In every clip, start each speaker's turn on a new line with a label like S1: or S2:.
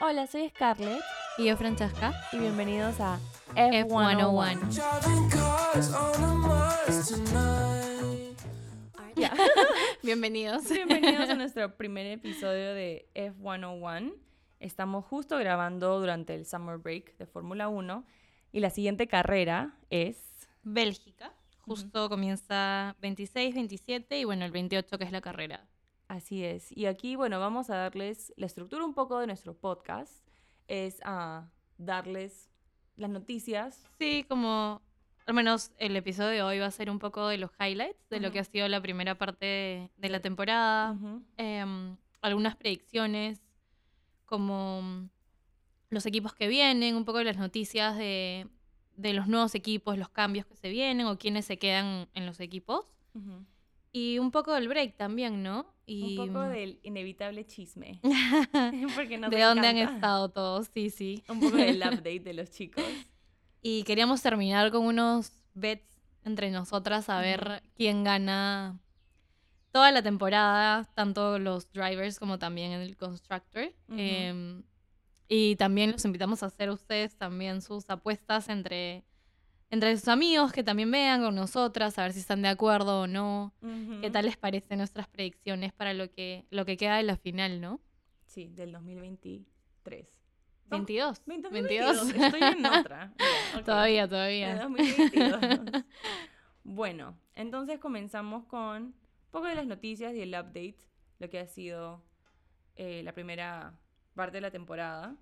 S1: Hola, soy Scarlett
S2: Y yo, Francesca.
S1: y bienvenidos a
S2: F101.
S3: Driving cars on a Mars tonight.
S1: Ya.
S2: Bienvenidos.
S1: Bienvenidos a nuestro primer episodio de F101. Estamos justo grabando durante el Summer Break de Fórmula 1 y la siguiente carrera es...
S2: Bélgica. Justo comienza 26, 27 y bueno, el 28 que es la carrera.
S1: Así es. Y aquí, bueno, vamos a darles la estructura un poco de nuestro podcast. Es a darles las noticias.
S2: Sí, como al menos el episodio de hoy va a ser un poco de los highlights de lo que ha sido la primera parte de, de la temporada. Em, algunas predicciones, como los equipos que vienen, un poco de las noticias de, de los nuevos equipos, los cambios que se vienen o quiénes se quedan en los equipos.
S1: Ujú.
S2: Y un poco del break también, ¿no? Y
S1: Un poco del inevitable chisme. Porque nos
S2: de dónde han estado todos, sí, sí.
S1: Un poco del update de los chicos.
S2: Y queríamos terminar con unos bets entre nosotras a ver quién gana toda la temporada, tanto los drivers como también el constructor. Em, y también los invitamos a hacer ustedes también sus apuestas entre, entre sus amigos que también vean con nosotras, a ver si están de acuerdo o no. ¿Qué tal les parecen nuestras predicciones para lo que, lo que queda de la final, no?
S1: Sí, del 2023. No,
S2: 22.
S1: 20,
S2: 22.
S1: 2022. Estoy en otra.
S2: Todavía,
S1: De
S2: todavía.
S1: 2022. bueno, entonces comenzamos con un poco de las noticias y el update, lo que ha sido eh, la primera parte de la temporada.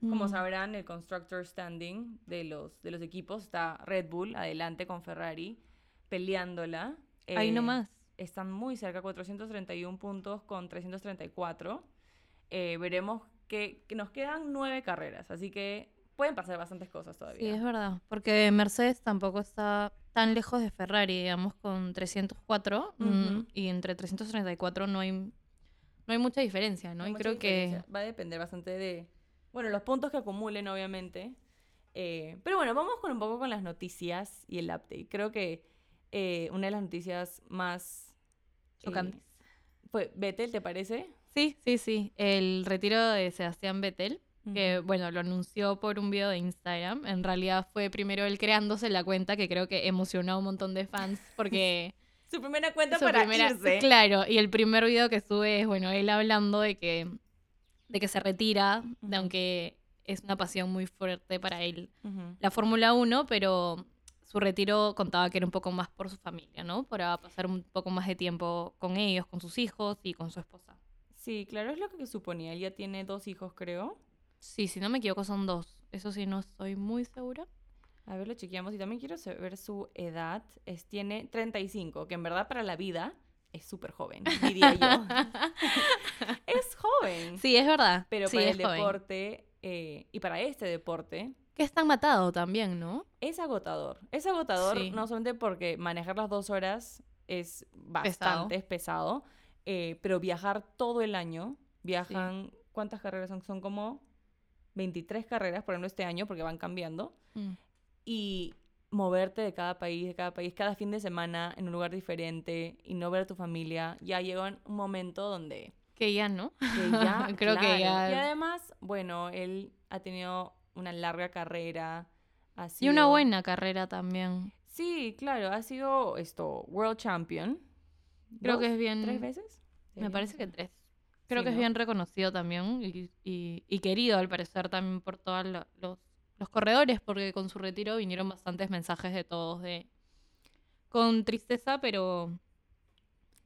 S1: Como
S2: Mm.
S1: sabrán, el constructor standing de los, de los equipos está Red Bull adelante con Ferrari peleándola.
S2: Ahí
S1: Eh,
S2: nomás.
S1: Están muy cerca, 431 puntos con 334. Eh, veremos que, que nos quedan nueve carreras, así que pueden pasar bastantes cosas todavía.
S2: Sí, es verdad. Porque Mercedes tampoco está tan lejos de Ferrari, digamos, con 304. mm,
S1: Ujú.
S2: y entre 334 no hay, no hay mucha diferencia, ¿no?
S1: Hay
S2: y creo que.
S1: Va a depender bastante de, bueno, los puntos que acumulen, obviamente. Eh, pero bueno, vamos con un poco con las noticias y el update. Creo que eh, una de las noticias más... eh,
S2: chocantes.
S1: fue Vettel, ¿te parece?
S2: Sí, sí, sí. El retiro de Sebastián Vettel, que bueno, lo anunció por un video de Instagram. En realidad fue primero él creándose la cuenta, que creo que emocionó a un montón de fans porque
S1: Su primera cuenta
S2: su
S1: para
S2: primera-
S1: irse.
S2: Claro, y el primer video que sube es, bueno, él hablando de que, de que se retira, de aunque es una pasión muy fuerte para él la Fórmula 1, pero su retiro contaba que era un poco más por su familia, ¿no? Para pasar un poco más de tiempo con ellos, con sus hijos y con su esposa.
S1: Sí, claro, es lo que suponía. Él ya tiene dos hijos, creo.
S2: Sí, si no me equivoco son dos. Eso sí, no estoy muy segura.
S1: A ver, lo chequeamos. Y también quiero saber su edad. Es, tiene 35, que en verdad para la vida es súper joven, diría yo. es joven.
S2: Sí, es verdad.
S1: Pero
S2: Sí,
S1: para
S2: es
S1: el
S2: joven.
S1: deporte eh, y para este deporte
S2: Que es tan matado también, ¿no?
S1: es agotador. Es agotador
S2: Sí.
S1: no solamente porque manejar las dos horas es bastante es pesado, eh, pero viajar todo el año, viajan, ¿cuántas carreras son? Son como 23 carreras, por ejemplo, este año, porque van cambiando.
S2: Mm.
S1: y moverte de cada país, de cada país, cada fin de semana en un lugar diferente y no ver a tu familia, ya llega un momento donde
S2: Que ya, ¿no?
S1: que ya,
S2: Creo que ya-
S1: Y además, bueno, él ha tenido una larga carrera. Ha
S2: Y una buena carrera también.
S1: Sí, claro, ha sido esto, World Champion.
S2: Creo
S1: ¿Dos?
S2: que es bien...
S1: ¿Tres veces?
S2: Me parece que tres. Creo
S1: Sí,
S2: que es bien reconocido también y, y- y querido al parecer también por todos lo- los, los corredores, porque con su retiro vinieron bastantes mensajes de todos de con tristeza, pero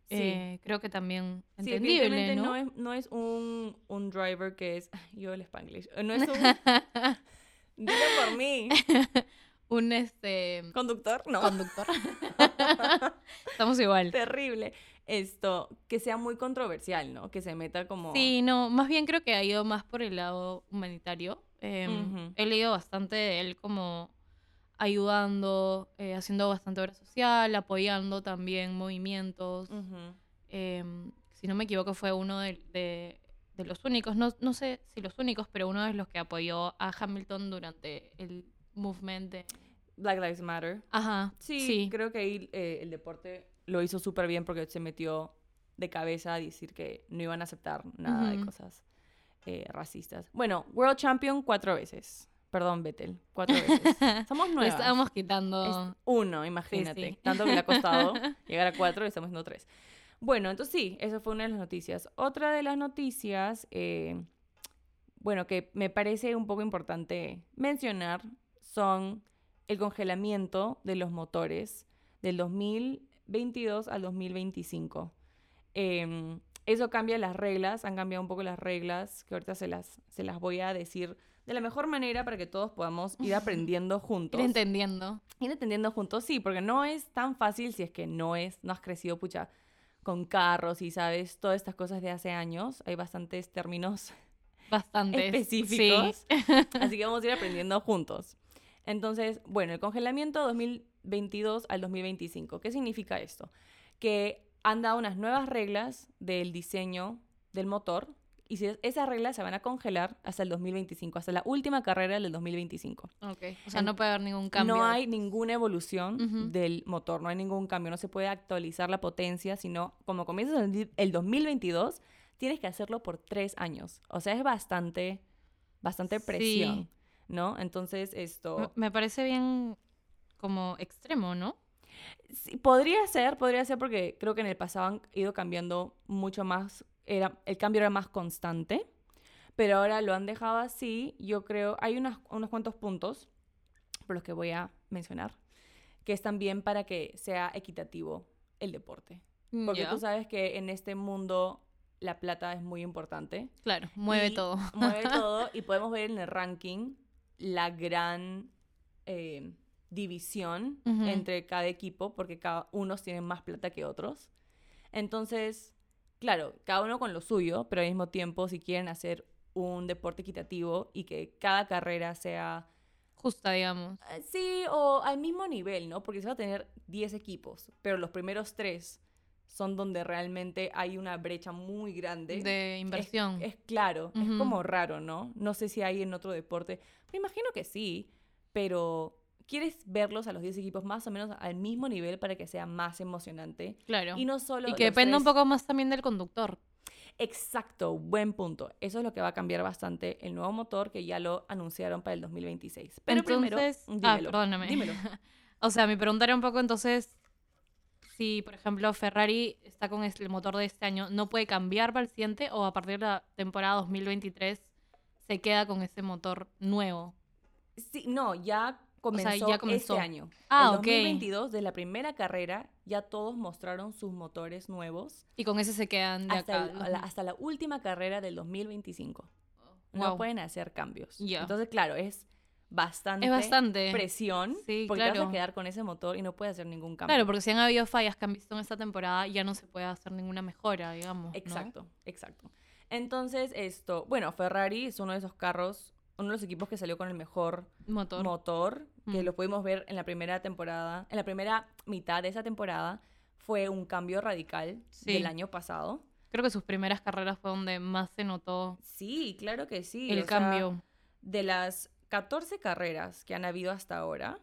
S1: Sí.
S2: eh, creo que también
S1: Sí,
S2: entendible, ¿no?
S1: no es, no es un, un driver que es... Yo el spanglish. No es un... Dile por mí.
S2: Un este
S1: Conductor, no.
S2: conductor. Estamos igual.
S1: terrible esto que sea muy controversial, ¿no? Que se meta como
S2: Sí, no, más bien creo que ha ido más por el lado humanitario. Em. He leído bastante de él como ayudando, eh, haciendo bastante obra social, apoyando también movimientos. Em, si no me equivoco, fue uno de, de- de los únicos, no, no sé si los únicos, pero uno de los que apoyó a Hamilton durante el movement de...
S1: Black Lives Matter.
S2: Ajá,
S1: Sí,
S2: sí.
S1: creo que ahí eh, el deporte lo hizo súper bien porque se metió de cabeza a decir que no iban a aceptar nada de cosas eh, racistas. Bueno, World Champion cuatro veces. Perdón, Vettel, cuatro veces. Somos
S2: Le
S1: nuevas.
S2: estábamos quitando.
S1: Es uno, imagínate.
S2: sí.
S1: Tanto que le ha costado llegar a cuatro y estamos haciendo tres. Bueno, entonces sí, esa fue una de las noticias. Otra de las noticias, eh, bueno, que me parece un poco importante mencionar, son el congelamiento de los motores del 2022 al 2025. Eh, eso cambia las reglas, han cambiado un poco las reglas, que ahorita se las, se las voy a decir de la mejor manera para que todos podamos ir aprendiendo juntos
S2: Ir entendiendo.
S1: ir entendiendo juntos, sí, porque no es tan fácil si es que no es, no has crecido, pucha, con carros y sabes todas estas cosas de hace años. Hay bastantes términos
S2: Bastante.
S1: específicos, así que vamos a ir aprendiendo juntos. Entonces, bueno, el congelamiento 2022 al 2025. ¿Qué significa esto? Que han dado unas nuevas reglas del diseño del motor y si esas reglas se van a congelar hasta el 2025, hasta la última carrera del 2025.
S2: Ok. O sea, no puede haber ningún cambio.
S1: No hay ninguna evolución del motor, no hay ningún cambio, no se puede actualizar la potencia, sino como comienzas el di- el 2022, tienes que hacerlo por tres años. O sea, es bastante, bastante
S2: Sí.
S1: ¿No? Entonces, esto...
S2: Me- parece bien como extremo, ¿no?
S1: Sí, podría ser, podría ser porque creo que en el pasado han ido cambiando mucho más, era, el cambio era más constante, pero ahora lo han dejado así. Yo creo, hay unas, unos cuantos puntos por los que voy a mencionar, que es también para que sea equitativo el deporte. Porque
S2: Ya.
S1: tú sabes que en este mundo la plata es muy importante.
S2: Claro, mueve todo.
S1: Mueve todo y podemos ver en el ranking la gran eh, división entre cada equipo porque cada unos tienen más plata que otros. Entonces, claro, cada uno con lo suyo, pero al mismo tiempo si quieren hacer un deporte equitativo y que cada carrera sea
S2: Justa, digamos.
S1: eh, Sí, o al mismo nivel, ¿no? Porque se va a tener 10 equipos, pero los primeros tres son donde realmente hay una brecha muy grande.
S2: De inversión.
S1: Es, claro, es como raro, ¿no? No sé si hay en otro deporte. Me imagino que sí, pero quieres verlos a los 10 equipos más o menos al mismo nivel para que sea más emocionante.
S2: claro.
S1: Y no solo...
S2: Y que dependa un poco más también del conductor.
S1: Exacto, buen punto. Eso es lo que va a cambiar bastante el nuevo motor que ya lo anunciaron para el 2026. Pero
S2: Entonces-
S1: primero,
S2: ah,
S1: dímelo.
S2: perdóname.
S1: Dímelo.
S2: O sea, mi pregunta era un poco entonces, si por ejemplo Ferrari está con el motor de este año, ¿no puede cambiar para el siguiente o a partir de la temporada 2023 se queda con ese motor nuevo?
S1: Sí, no, ya comenzó,
S2: ya comenzó.
S1: este año.
S2: Ah,
S1: el
S2: ok.
S1: 2022, de la primera carrera, ya todos mostraron sus motores nuevos
S2: Y con ese se quedan de
S1: hasta,
S2: acá.
S1: el- la, hasta la última carrera del 2025. No
S2: Wow.
S1: pueden hacer cambios. Entonces, claro, es bastante,
S2: Es bastante.
S1: presión
S2: Sí,
S1: porque te vas a
S2: claro.
S1: quedar con ese motor y no puedes hacer ningún cambio.
S2: Claro, porque si han habido fallas que han visto en esta temporada, ya no se puede hacer ninguna mejora, digamos. ¿no?
S1: Exacto, exacto. Entonces, esto, bueno, Ferrari es uno de esos carros, uno de los equipos que salió con el mejor
S2: Motor.
S1: motor, que
S2: Mm.
S1: lo pudimos ver en la primera temporada, en la primera mitad de esa temporada, fue un cambio radical
S2: Sí.
S1: del año pasado.
S2: Creo que sus primeras carreras fue donde más se notó
S1: Sí, claro que sí.
S2: el
S1: o sea,
S2: cambio.
S1: de las 14 carreras que han habido hasta ahora,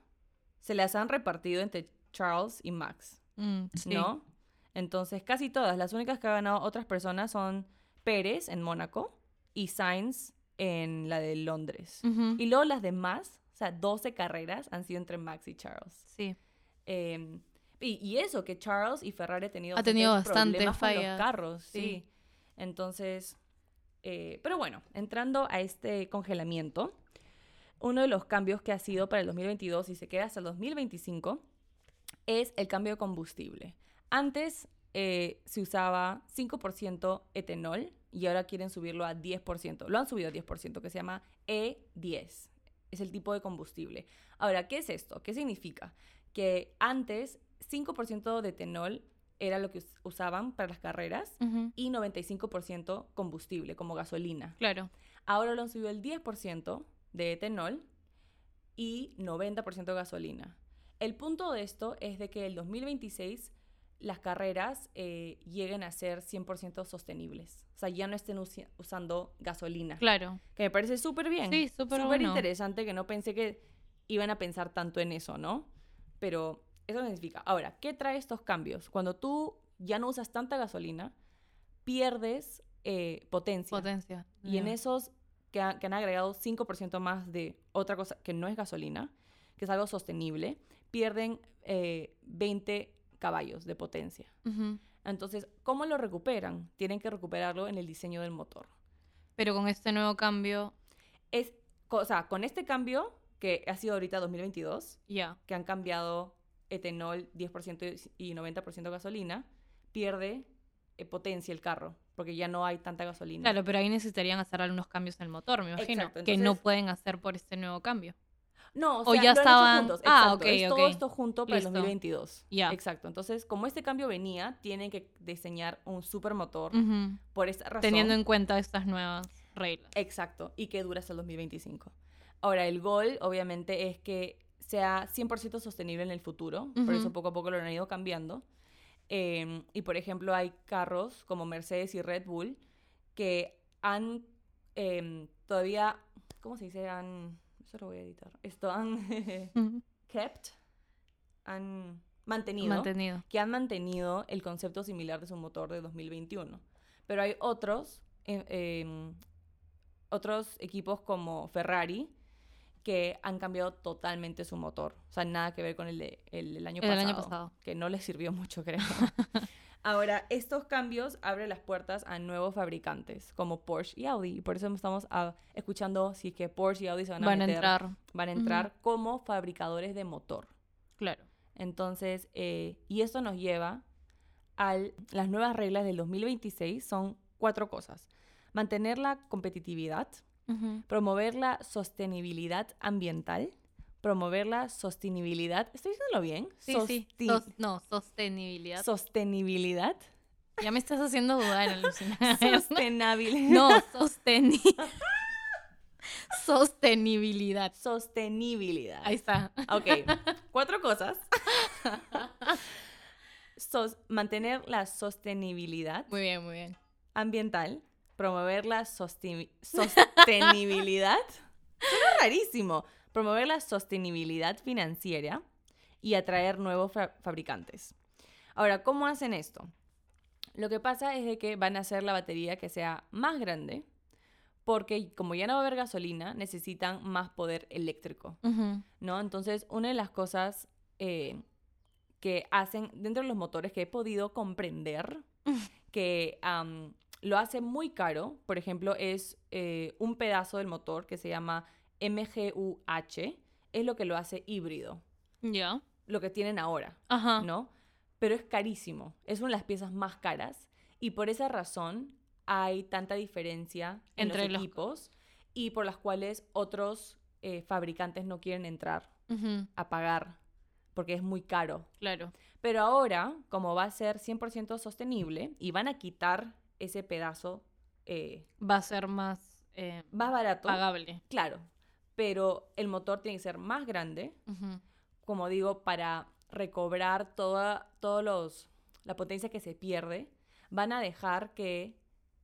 S1: se las han repartido entre Charles y Max,
S2: Mm, sí.
S1: ¿no? Entonces, casi todas. Las únicas que han ganado otras personas son Pérez en Mónaco y Sainz en la de Londres. Y luego las demás, o sea, 12 carreras han sido entre Max y Charles.
S2: Sí.
S1: Eh, y, y eso, que Charles y Ferrari han tenido
S2: Ha tenido
S1: bastantes problemas con
S2: fallas,
S1: los carros, sí.
S2: sí.
S1: Entonces, eh, pero bueno, entrando a este congelamiento, uno de los cambios que ha sido para el 2022 y se queda hasta el 2025 es el cambio de combustible. Antes eh, se usaba 5% etanol y ahora quieren subirlo a 10%. Lo han subido a 10%, que se llama E10. Es el tipo de combustible. Ahora, ¿qué es esto? ¿Qué significa? Que antes 5% de etanol era lo que us- usaban para las carreras
S2: Ujú.
S1: y 95% combustible, como gasolina.
S2: Claro.
S1: Ahora lo han subido el 10% de etanol y 90% gasolina. El punto de esto es de que el 2026 las carreras eh, lleguen a ser 100% sostenibles. O sea, ya no estén usando gasolina.
S2: Claro.
S1: Que me parece súper bien.
S2: Sí, súper
S1: Súper
S2: bueno.
S1: interesante que no pensé que iban a pensar tanto en eso, ¿no? Pero eso significa. Ahora, ¿qué trae estos cambios? Cuando tú ya no usas tanta gasolina, pierdes eh, potencia.
S2: Potencia.
S1: Y en
S2: Ya.
S1: esos que, ha- que han agregado 5% más de otra cosa que no es gasolina, que es algo sostenible, pierden eh, 20 caballos de potencia. Entonces, ¿cómo lo recuperan? Tienen que recuperarlo en el diseño del motor.
S2: Pero con este nuevo cambio,
S1: Es, o sea, con este cambio, que ha sido ahorita 2022,
S2: ya.
S1: que han cambiado etanol 10% y 90% gasolina, pierde eh, potencia el carro, porque ya no hay tanta gasolina.
S2: Claro, pero ahí necesitarían hacer algunos cambios en el motor, me imagino.
S1: Exacto,
S2: que no
S1: entonces-
S2: pueden hacer por este nuevo cambio.
S1: No, o,
S2: O
S1: sea,
S2: ya
S1: lo han hecho
S2: estaban-
S1: juntos,
S2: Ah,
S1: exacto,
S2: ok,
S1: es todo esto junto para
S2: Listo.
S1: el 2022.
S2: Ya.
S1: Exacto. Entonces, como este cambio venía, tienen que diseñar un supermotor
S2: Ujú.
S1: por esta razón.
S2: Teniendo en cuenta estas nuevas reglas.
S1: Exacto, y que dura hasta el 2025. Ahora, el gol, obviamente, es que sea 100% sostenible en el futuro, por eso poco a poco lo han ido cambiando. Em, y, por ejemplo, hay carros como Mercedes y Red Bull que han em, todavía, ¿cómo se dice? Han, eso lo voy a editar. Esto han kept, han mantenido
S2: Mantenido.
S1: que han mantenido el concepto similar de su motor de 2021. Pero hay otros, eh, em, otros equipos como Ferrari que han cambiado totalmente su motor. O sea, nada que ver con el, de- el del año,
S2: El
S1: pasado,
S2: año pasado.
S1: Que no les sirvió mucho, creo. Ahora, estos cambios abren las puertas a nuevos fabricantes como Porsche y Audi. Y por eso estamos ah, escuchando si que Porsche y Audi se van a,
S2: Van a entrar.
S1: van a entrar como fabricadores de motor.
S2: Claro.
S1: Entonces, eh, y esto nos lleva a las nuevas reglas del 2026. Son cuatro cosas. Mantener la competitividad, Promover la sostenibilidad ambiental, promover la sostenibilidad. ¿Estoy diciéndolo bien?
S2: Sí, sí. Sos- no, sostenibilidad.
S1: Sostenibilidad.
S2: ya me estás haciendo dudar, Alucina.
S1: Sostenibilidad.
S2: no, sosteni sostenibilidad.
S1: Sostenibilidad.
S2: Ahí está.
S1: Ok, cuatro cosas. Sos- mantener la sostenibilidad.
S2: Muy bien, muy bien.
S1: ambiental, promover la sostenibilidad, suena rarísimo, promover la sostenibilidad financiera y atraer nuevos fa- fabricantes. Ahora, ¿cómo hacen esto? Lo que pasa es de que van a hacer la batería que sea más grande, porque como ya no va a haber gasolina, necesitan más poder eléctrico. ¿no? Entonces, una de las cosas eh, que hacen dentro de los motores que he podido comprender que am, lo hace muy caro, por ejemplo, es eh, un pedazo del motor que se llama MGUH, es lo que lo hace híbrido,
S2: Ya.
S1: lo que tienen ahora,
S2: Ajá.
S1: ¿no? Pero es carísimo, es una de las piezas más caras y por esa razón hay tanta diferencia en
S2: Entre
S1: los
S2: los-
S1: equipos y por las cuales otros eh, fabricantes no quieren entrar a pagar porque es muy caro.
S2: Claro.
S1: Pero ahora, como va a ser 100% sostenible y van a quitar ese pedazo eh,
S2: Va a ser más eh,
S1: más barato,
S2: pagable.
S1: claro, pero el motor tiene que ser más grande, como digo, para recobrar toda todos los, la potencia que se pierde, van a dejar que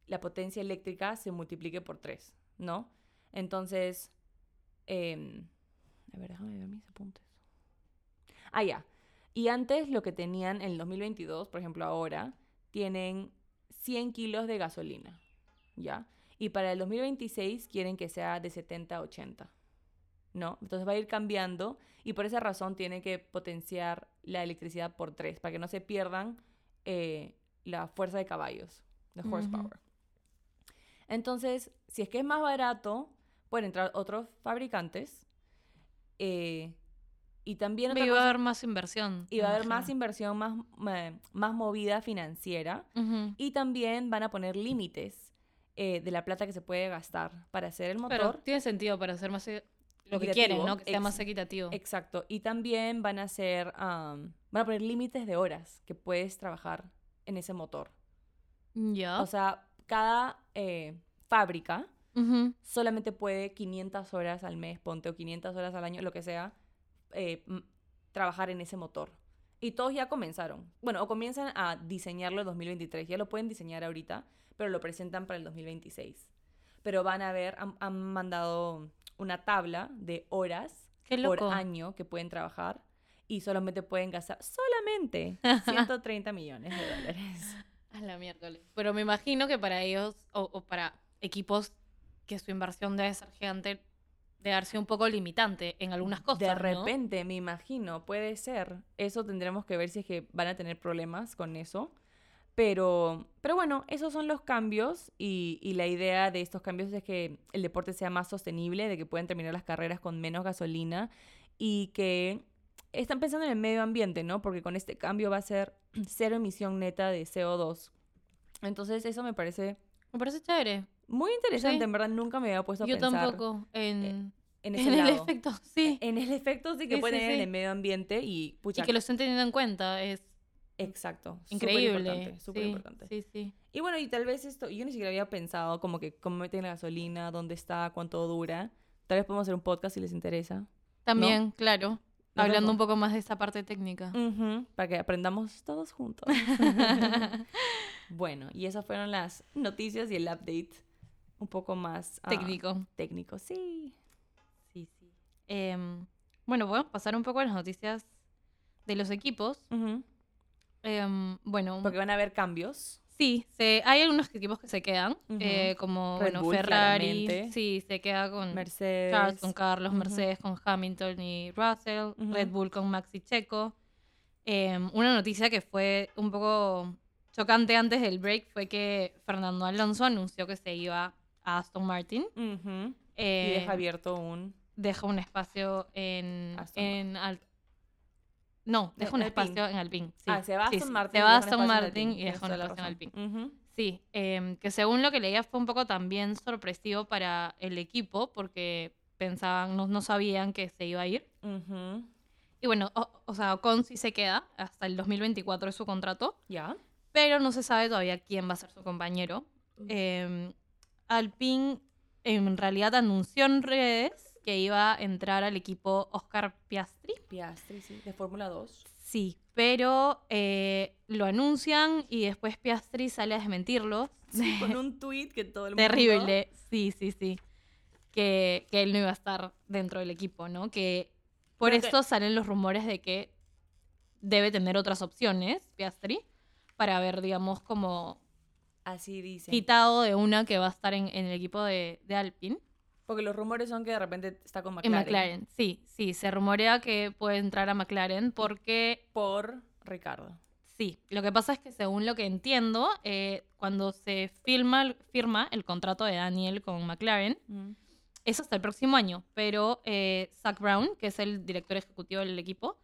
S1: la potencia eléctrica se multiplique por tres, ¿no? Entonces, em, a ver, déjame ver mis apuntes. Ah, ya. Y antes lo que tenían en el 2022, por ejemplo ahora, tienen 100 kilos de gasolina, ¿ya? Y para el 2026 quieren que sea de 70 a 80, ¿no? Entonces va a ir cambiando y por esa razón tienen que potenciar la electricidad por tres, para que no se pierdan eh, la fuerza de caballos, de
S2: Ujú.
S1: horsepower. Entonces, si es que es más barato, pueden entrar otros fabricantes eh, y también otra
S2: va a haber más inversión.
S1: va a haber más inversión, más, ma- más movida financiera. Y también van a poner límites eh, de la plata que se puede gastar para hacer el
S2: Pero
S1: motor.
S2: tiene sentido para hacer más e- lo que quieren, ¿no? Que sea más equitativo.
S1: Exacto. Y también van a hacer, am, van a poner límites de horas que puedes trabajar en ese motor.
S2: Ya.
S1: O sea, cada eh, fábrica solamente puede 500 horas al mes, ponte, o 500 horas al año, lo que sea, eh, trabajar en ese motor. Y todos ya comenzaron. Bueno, o comienzan a diseñarlo en 2023. Ya lo pueden diseñar ahorita, pero lo presentan para el 2026. Pero van a ver, han, han mandado una tabla de horas por año que pueden trabajar y solamente pueden gastar solamente 130 millones de dólares.
S2: A la miércoles. Pero me imagino que para ellos, o, o para equipos que su inversión debe ser gigante, haber sido un poco limitante en algunas cosas.
S1: De
S2: ¿no?
S1: repente, me imagino, puede ser. Eso tendremos que ver si es que van a tener problemas con eso. Pero, pero bueno, esos son los cambios y, y la idea de estos cambios es que el deporte sea más sostenible, de que puedan terminar las carreras con menos gasolina y que están pensando en el medio ambiente, ¿no? Porque con este cambio va a ser cero emisión neta de CO2. Entonces eso me parece
S2: Me parece chévere.
S1: Muy interesante,
S2: Sí.
S1: en verdad nunca me había puesto a
S2: Yo
S1: pensar
S2: tampoco. En,
S1: en
S2: en,
S1: ese
S2: el
S1: lado.
S2: efecto, sí.
S1: En el efecto sí que
S2: Sí,
S1: puede
S2: sí,
S1: tener en
S2: sí.
S1: el medio ambiente y pucha,
S2: y que lo estén teniendo en cuenta. Es
S1: Exacto.
S2: increíble.
S1: súper
S2: sí,
S1: importante.
S2: sí, sí.
S1: Y bueno, y tal vez esto, yo ni siquiera había pensado como que cómo meten la gasolina, dónde está, cuánto dura. Tal vez podemos hacer un podcast si les interesa.
S2: También, claro.
S1: No
S2: Hablando un poco más de esa parte técnica.
S1: Ujú, para que aprendamos todos juntos. bueno, y esas fueron las noticias y el update un poco más ah,
S2: Técnico.
S1: técnico. Sí.
S2: Sí, sí. Em, bueno, podemos pasar un poco a las noticias de los equipos. Em, bueno,
S1: Porque van a haber cambios.
S2: sí, se, hay algunos equipos que se quedan, eh, como
S1: Red
S2: bueno,
S1: Bull,
S2: Ferrari.
S1: claramente.
S2: Sí, se queda con
S1: Mercedes.
S2: Charles, con Carlos. Mercedes, con Hamilton y Russell. Red Bull con Maxi Checo. Em, una noticia que fue un poco chocante antes del break fue que Fernando Alonso anunció que se iba a Aston Martin.
S1: Y
S2: Eh,
S1: deja abierto un...
S2: deja un espacio en,
S1: Aston
S2: en Al- no, deja un
S1: Alpine.
S2: espacio en Alpine. sí.
S1: ah, se va a
S2: Sí,
S1: Aston Martin.
S2: Se
S1: y
S2: va Aston Martin y deja un
S1: toda la
S2: espacio en. Alpine. Sí, em, que según lo que leía fue un poco también sorpresivo para el equipo porque pensaban, no, no sabían que se iba a ir. Y bueno, o, o sea, Ocon sí se queda hasta el 2024 es su contrato,
S1: Ya.
S2: pero no se sabe todavía quién va a ser su compañero.
S1: Mm.
S2: Alpine en realidad anunció en redes que iba a entrar al equipo Oscar Piastri.
S1: Piastri, sí. De Fórmula 2.
S2: Sí, pero eh, lo anuncian y después Piastri sale a desmentirlo.
S1: Con un tweet que todo el mundo...
S2: Terrible, sí, sí, sí. Que, que él no iba a estar dentro del equipo, ¿no? Que por
S1: que-
S2: esto salen los rumores de que debe tener otras opciones, Piastri, para haber, digamos, como
S1: Así dicen.
S2: quitado de una que va a estar en, en el equipo de, de Alpine.
S1: Porque los rumores son que de repente está con
S2: En
S1: McLaren.
S2: McLaren, sí, sí, se rumorea que puede entrar a McLaren porque
S1: Por Ricardo.
S2: Sí, lo que pasa es que según lo que entiendo, eh, cuando se firma, firma el contrato de Daniel con McLaren, es hasta el próximo año, pero eh, Zach Brown, que es el director ejecutivo del equipo,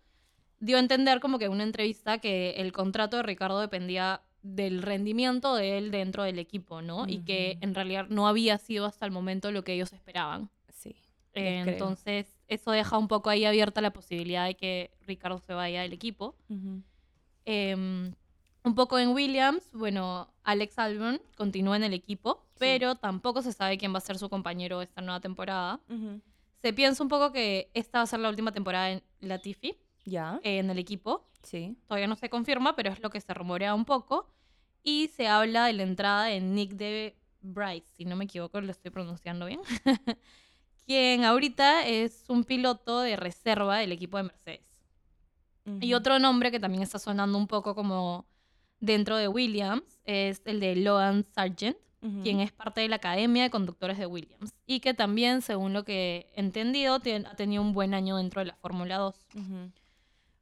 S2: dio a entender como que en una entrevista que el contrato de Ricardo dependía del rendimiento de él dentro del equipo, ¿no? Y que en realidad no había sido hasta el momento lo que ellos esperaban.
S1: Sí.
S2: Eh, entonces, eso deja un poco ahí abierta la posibilidad de que Ricardo se vaya del equipo. Eh, un poco en Williams, bueno, Alex Albon continúa en el equipo, pero tampoco se sabe quién va a ser su compañero esta nueva temporada. Se piensa un poco que esta va a ser la última temporada en Latifi
S1: Ya.
S2: eh, en el equipo.
S1: Sí.
S2: Todavía no se confirma, pero es lo que se rumorea un poco. Y se habla de la entrada de Nick de Bryce, si no me equivoco, lo estoy pronunciando bien. quien ahorita es un piloto de reserva del equipo de Mercedes. Y otro nombre que también está sonando un poco como dentro de Williams es el de Logan Sargent,
S1: Ujú.
S2: quien es parte de la Academia de Conductores de Williams y que también, según lo que he entendido, tien- ha tenido un buen año dentro de la Fórmula 2.
S1: Ujú.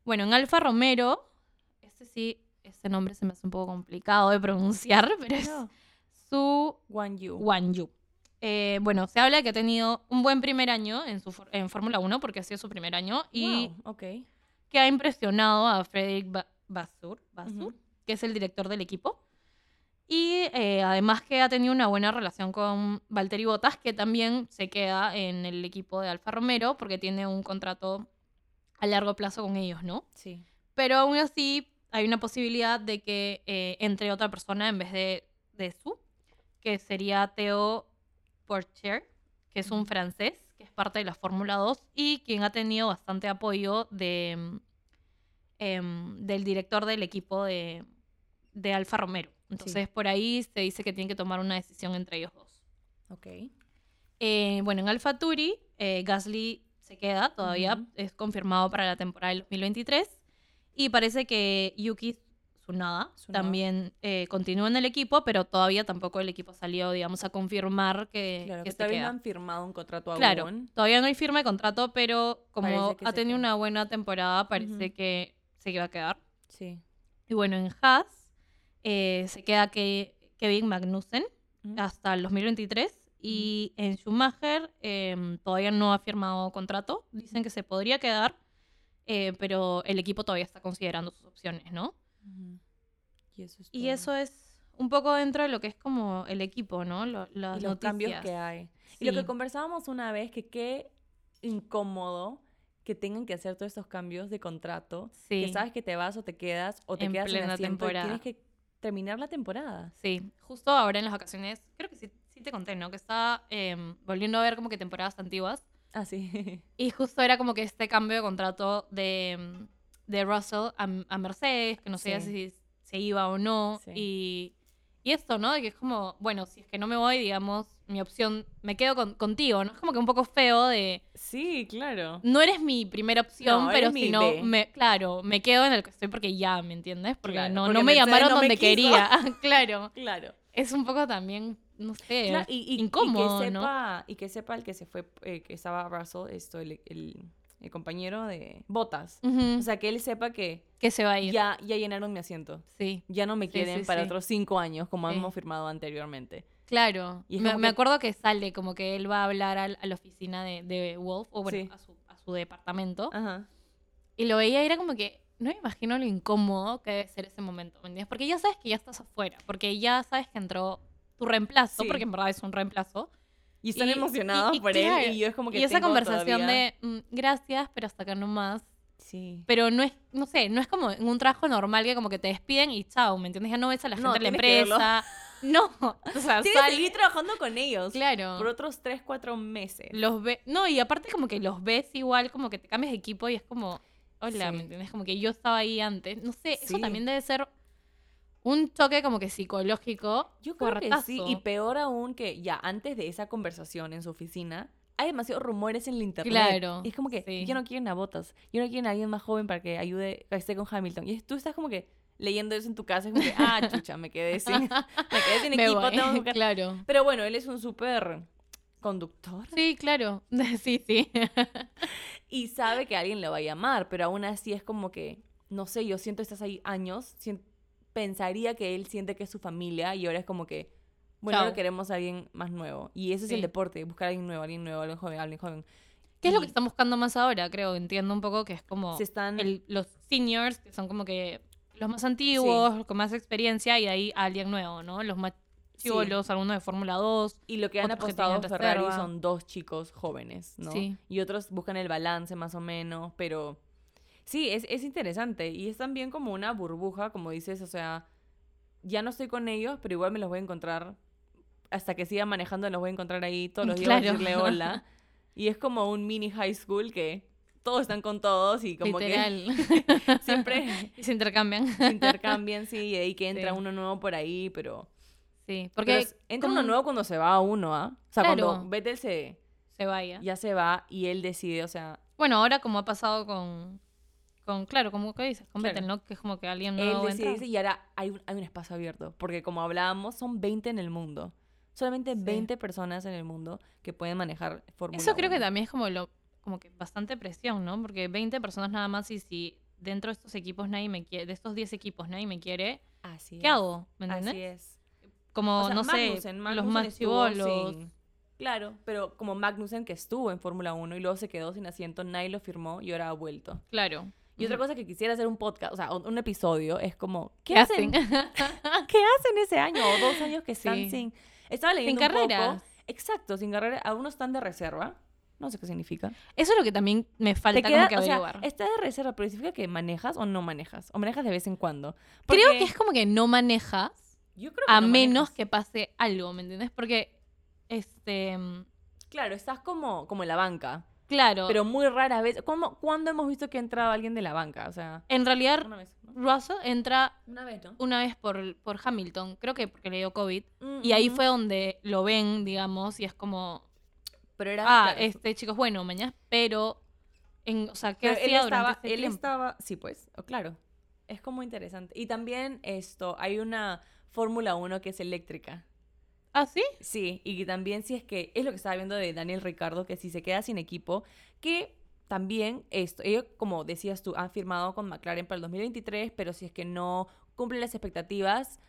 S2: Bueno, en Alfa Romero, este sí, este nombre se me hace un poco complicado de pronunciar, pero es
S1: No.
S2: Su. Wan Yu. Eh, bueno, se habla de que ha tenido un buen primer año en, su en Fórmula 1 porque ha sido su primer año y
S1: Wow,
S2: que ha impresionado a Frederick Ba- Basur, Basur, que es el director del equipo. Y eh, además que ha tenido una buena relación con Valtteri Bottas, que también se queda en el equipo de Alfa Romero porque tiene un contrato a largo plazo con ellos, ¿no?
S1: Sí.
S2: Pero aún así hay una posibilidad de que eh, entre otra persona en vez de, de su, que sería Theo Porcher, que es un francés, que es parte de la Fórmula 2 y quien ha tenido bastante apoyo de, em, del director del equipo de, de Alfa Romero. Entonces por ahí se dice que tienen que tomar una decisión entre ellos dos.
S1: Ok.
S2: Eh, bueno, en Alfa Turi, eh, Gasly se queda todavía, es confirmado para la temporada del 2023. Y parece que Yuki Tsunoda. también eh, continúa en el equipo, pero todavía tampoco el equipo salió, digamos, a confirmar que,
S1: Claro,
S2: que
S1: que
S2: se
S1: todavía no han firmado un contrato
S2: Claro,
S1: aún.
S2: todavía no hay firma de contrato, pero como ha tenido una buena temporada, parece que se va a quedar.
S1: Sí.
S2: Y bueno, en Haas eh, se queda que Kevin Magnussen
S1: Mm.
S2: hasta el 2023 y en Schumacher em, todavía no ha firmado contrato. Dicen que se podría quedar, eh, pero el equipo todavía está considerando sus opciones, ¿no?
S1: Y eso es
S2: Y
S1: todo.
S2: eso es un poco dentro de lo que es como el equipo, ¿no? Lo- las
S1: y los cambios que hay. Y lo que conversábamos una vez, que qué incómodo que tengan que hacer todos estos cambios de contrato.
S2: Sí.
S1: Que sabes que te vas o te quedas o te
S2: En
S1: quedas en
S2: plena
S1: asiento y
S2: temporada.
S1: tienes que terminar la temporada.
S2: Sí, justo ahora en las vacaciones, creo que sí, sí te conté, ¿no? Que estaba em, volviendo a ver como que temporadas antiguas.
S1: Ah, sí.
S2: Y justo era como que este cambio de contrato de, mm, de Russell a, a Mercedes, que no sabía
S1: Sí.
S2: si se iba o no.
S1: Sí.
S2: Y, y esto, ¿no? De que es como, bueno, si es que no me voy, digamos, mi opción, me quedo con- contigo, ¿no? Es como que un poco feo de,
S1: Sí, claro.
S2: no eres mi primera opción,
S1: No,
S2: pero si no, me, claro, me quedo en el que estoy porque ya, ¿me entiendes? Porque
S1: Claro,
S2: no,
S1: porque
S2: no me
S1: Mercedes
S2: llamaron
S1: no me
S2: donde
S1: quiso.
S2: quería. claro.
S1: Claro.
S2: Es un poco también, no sé,
S1: y, y-
S2: incómodo,
S1: y que
S2: ¿no?
S1: sepa, Y que sepa el que se fue, eh, que estaba Russell, esto, el, el- el compañero de Botas. O sea, que él sepa que
S2: que se va a ir.
S1: ya, ya llenaron mi asiento.
S2: Sí.
S1: Ya no me
S2: Sí,
S1: quieren
S2: sí,
S1: para
S2: sí.
S1: otros cinco años, como hemos firmado anteriormente.
S2: Claro.
S1: Y
S2: me, acuerdo que sale como que él va a hablar a, la oficina de, de Wolf, o bueno, a, su, a su departamento.
S1: Ajá.
S2: Y lo veía y era como que no me imagino lo incómodo que debe ser ese momento, ¿me entiendes? Porque ya sabes que ya estás afuera, porque ya sabes que entró tu reemplazo,
S1: Sí.
S2: porque en verdad es un reemplazo.
S1: Y están
S2: Y-
S1: emocionados
S2: y- y
S1: por
S2: claro,
S1: él y yo es como que
S2: y esa conversación
S1: todavía-
S2: de "Mm, gracias, pero hasta acá nomás.
S1: Sí.
S2: Pero no es, no sé, no es como en un trabajo normal que como que te despiden y chao, ¿me entiendes? Ya no ves a la gente
S1: No,
S2: de la empresa. No, o sea,
S1: Tienes
S2: sal-
S1: seguir trabajando con ellos
S2: claro.
S1: por otros tres, cuatro meses.
S2: Los ve, no, y aparte como que los ves igual, como que te cambias de equipo y es como, hola,
S1: Sí.
S2: ¿me entiendes? Como que yo estaba ahí antes. No sé, eso
S1: Sí.
S2: también debe ser un choque como que psicológico.
S1: Yo creo que sí, y peor aún que ya antes de esa conversación en su oficina, hay demasiados rumores en el internet.
S2: Claro,
S1: Y es como que
S2: sí.
S1: yo no quieren a Botas, yo no quieren a alguien más joven para que ayude, que esté con Hamilton. Y tú estás como que leyendo eso en tu casa, es como que, ah, chucha, me quedé sin, me quedé sin
S2: Me
S1: equipo,
S2: voy.
S1: tengo que buscar-
S2: claro.
S1: Pero bueno, él es un súper conductor
S2: Sí, claro. Sí, sí.
S1: y sabe que alguien le va a llamar, pero aún así es como que, no sé, yo siento estás ahí años, sien- pensaría que él siente que es su familia y ahora es como que, bueno, ahora queremos a alguien más nuevo. Y ese es el
S2: Sí.
S1: deporte, buscar a alguien nuevo, alguien nuevo, alguien joven, alguien joven.
S2: ¿Qué es lo que están buscando más ahora? Creo, entiendo un poco que es como
S1: Se están...
S2: el- los seniors, que son como que los más antiguos, con más experiencia, y de ahí alguien nuevo, ¿no? Los más
S1: Sí.
S2: chivolos, algunos de Fórmula 2.
S1: Y lo que han
S2: que
S1: apostado Ferrari son dos chicos jóvenes, ¿no?
S2: Sí.
S1: Y otros buscan el balance más o menos, pero sí, es, es interesante. Y es también como una burbuja, como dices, o sea, ya no estoy con ellos, pero igual me los voy a encontrar. Hasta que siga manejando, los voy a encontrar ahí todos los días a decirle hola. Y es como un mini high school que todos están con todos y como
S2: Literal.
S1: que siempre
S2: y se intercambian.
S1: se intercambian, sí, y ahí que entra
S2: Sí.
S1: uno nuevo por ahí, pero...
S2: Sí,
S1: Porque entra
S2: como
S1: uno nuevo cuando se va uno, ¿ah? O sea,
S2: Claro.
S1: cuando Vettel se
S2: se vaya.
S1: ya se va y él decide, o sea,
S2: Bueno, ahora como ha pasado con, con claro, como que dices, con
S1: Claro.
S2: Vettel, ¿no? Que es como que alguien
S1: él
S2: nuevo a
S1: decide
S2: entrar.
S1: irse y ahora hay un, hay un espacio abierto. Porque como hablábamos, son 20 en el mundo. Solamente
S2: Sí.
S1: 20 personas en el mundo que pueden manejar Fórmula
S2: Eso creo que
S1: 1.
S2: también es como lo como que bastante presión, ¿no? Porque 20 personas nada más y si dentro de estos equipos nadie me quiere, de estos 10 equipos nadie me quiere,
S1: Así
S2: ¿qué
S1: es.
S2: hago? ¿Me entiendes?
S1: Así es.
S2: Como,
S1: O sea,
S2: no
S1: Magnussen,
S2: sé, los
S1: Magnussen estuvo
S2: chivolos.
S1: sin- Claro, pero como Magnussen que estuvo en Fórmula 1 y luego se quedó sin asiento, nadie lo firmó y ahora ha vuelto.
S2: Claro.
S1: Y otra
S2: Ujú.
S1: cosa que quisiera hacer un podcast, o sea, un un episodio, es como, ¿qué,
S2: ¿Qué
S1: hacen? ¿Qué hacen ese año o dos años que están
S2: Sí.
S1: sin... Estaba leyendo un
S2: carreras.
S1: poco. Exacto, sin carrera. Algunos están de reserva. No sé qué significa.
S2: Eso es lo que también me falta
S1: queda-
S2: como que
S1: o sea,
S2: averiguar.
S1: está de reserva, pero significa que manejas o no manejas. O manejas de vez en cuando.
S2: Creo que es como que no manejas
S1: yo creo que
S2: a
S1: no
S2: menos
S1: manejas.
S2: que pase algo, ¿me entiendes? Porque, este, mm,
S1: Claro, estás como, como en la banca.
S2: Claro,
S1: Pero muy raras veces. ¿Cuándo, ¿Cuándo hemos visto que ha entrado alguien de la banca? O sea,
S2: en realidad
S1: una vez. ¿no?
S2: Russell entra
S1: Una vez, ¿no?
S2: una vez por, por Hamilton, creo que porque le dio COVID, y ahí
S1: Ujú.
S2: fue donde lo ven, digamos, y es como,
S1: Pero era.
S2: ah,
S1: claro,
S2: este chico es bueno, mañana, pero, en, o sea, ¿qué
S1: pero él
S2: hacía
S1: estaba,
S2: durante este
S1: él
S2: tiempo?
S1: estaba. Sí, pues, oh, claro. Es como interesante. Y también esto, hay una Fórmula 1 que es eléctrica.
S2: ¿Ah, sí?
S1: Sí, y que también si es que, es lo que estaba viendo de Daniel Ricardo, que si se queda sin equipo, que también esto, ellos, como decías tú, han firmado con McLaren para el 2023, pero si es que no cumple las expectativas,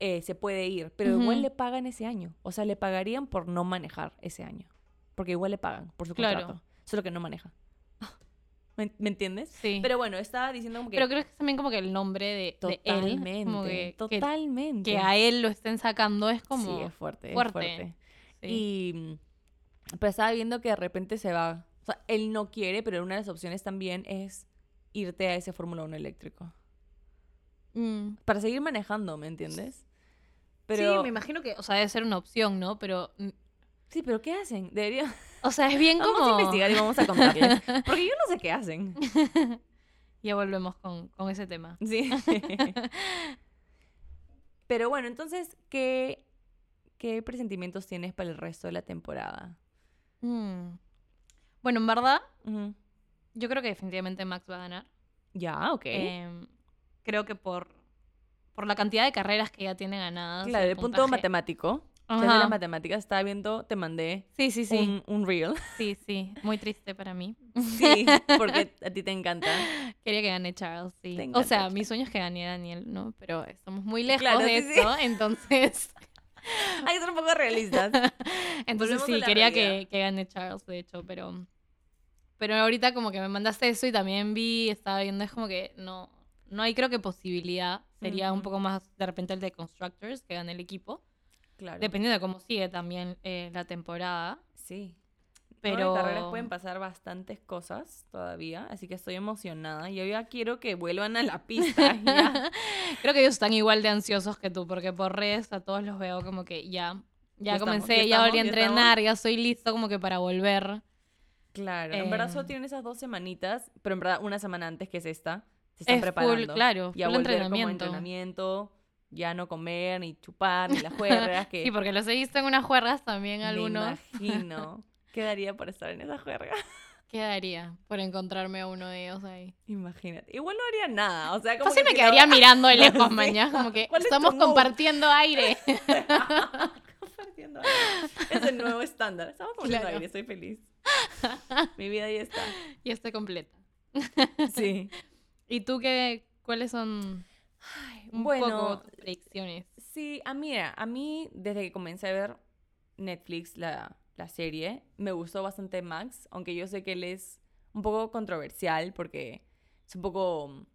S1: eh, se puede ir. Pero igual le pagan ese año. O sea, le pagarían por no manejar ese año. Porque igual le pagan por su
S2: Claro.
S1: contrato. Solo que no maneja. ¿Me, me entiendes?
S2: Sí.
S1: Pero bueno, estaba diciendo como que...
S2: Pero creo que es también como que el nombre de, de él.
S1: totalmente.
S2: Como que,
S1: totalmente.
S2: que a él lo estén sacando es como.
S1: Sí, es fuerte. es
S2: fuerte.
S1: fuerte.
S2: sí.
S1: Y pero estaba viendo que de repente se va. O sea, él no quiere, pero una de las opciones también es irte a ese Fórmula 1 eléctrico.
S2: Mm.
S1: Para seguir manejando, ¿me entiendes?
S2: Sí, me imagino que, o sea, debe ser una opción, ¿no? Pero, mm,
S1: sí, pero ¿qué hacen? Debería...
S2: o sea, es bien
S1: Vamos
S2: como...
S1: a investigar y vamos a contarles. Porque yo no sé qué hacen.
S2: Ya volvemos con, con ese tema.
S1: Sí. pero bueno, entonces, ¿qué, ¿qué presentimientos tienes para el resto de la temporada?
S2: Mm. Bueno, en verdad, yo creo que definitivamente Max va a ganar.
S1: Ya, ok.
S2: Em, creo que por, por la cantidad de carreras que ya tiene ganadas.
S1: claro,
S2: el
S1: el punto matemático.
S2: Ajá.
S1: las matemáticas, estaba viendo, te mandé
S2: Sí, sí, sí.
S1: un, un reel.
S2: Sí, sí. Muy triste para mí.
S1: Sí, porque a ti te encanta.
S2: Quería que gane Charles, sí. O sea,
S1: Charles.
S2: mi sueño es que gane Daniel, ¿no? Pero estamos muy lejos
S1: Claro,
S2: de
S1: sí, sí.
S2: eso, entonces...
S1: Hay que ser un poco realistas.
S2: Entonces
S1: Volvemos
S2: sí, quería que, que gane Charles, de hecho, pero... Pero ahorita como que me mandaste eso y también vi, estaba viendo, es como que no, no hay creo que posibilidad. Sería un poco más de repente el de Constructors que gane el equipo.
S1: Claro.
S2: Dependiendo de cómo sigue también eh, la temporada.
S1: Sí.
S2: Pero...
S1: En carreras pueden pasar bastantes cosas todavía, así que estoy emocionada. Yo ya quiero que vuelvan a la pista. ya.
S2: Creo que ellos están igual de ansiosos que tú, porque por redes a todos los veo como que ya, ya,
S1: Ya estamos,
S2: comencé,
S1: ya
S2: ya, volví a
S1: estamos,
S2: entrenar, ya soy listo como que para volver.
S1: Claro. En verdad solo tienen esas dos semanitas, pero en verdad una semana antes que es esta, se están
S2: Es
S1: preparando.
S2: full, claro,
S1: Y a volver como
S2: entrenamiento.
S1: Ya no comer, ni chupar, ni las juergas. Que
S2: Sí, porque los he visto en unas juergas también
S1: me
S2: algunos.
S1: imagino. Quedaría por estar en esa juerga.
S2: ¿Qué daría por encontrarme a uno de ellos ahí?
S1: Imagínate. Igual no haría nada. O sea, como
S2: Fácil
S1: que
S2: me quedaría mirando de lejos mañana, como que
S1: ¿Cuál es tu
S2: estamos compartiendo aire.
S1: Compartiendo aire. Es el nuevo estándar. Estamos compartiendo
S2: Claro.
S1: aire, estoy feliz. Mi vida ahí está.
S2: y estoy completa.
S1: Sí.
S2: ¿Y tú qué, cuáles son un
S1: bueno,
S2: poco tus predicciones?
S1: Sí, a mí, mira, a mí desde que comencé a ver Netflix, la, la serie, me gustó bastante Max, aunque yo sé que él es un poco controversial porque es un poco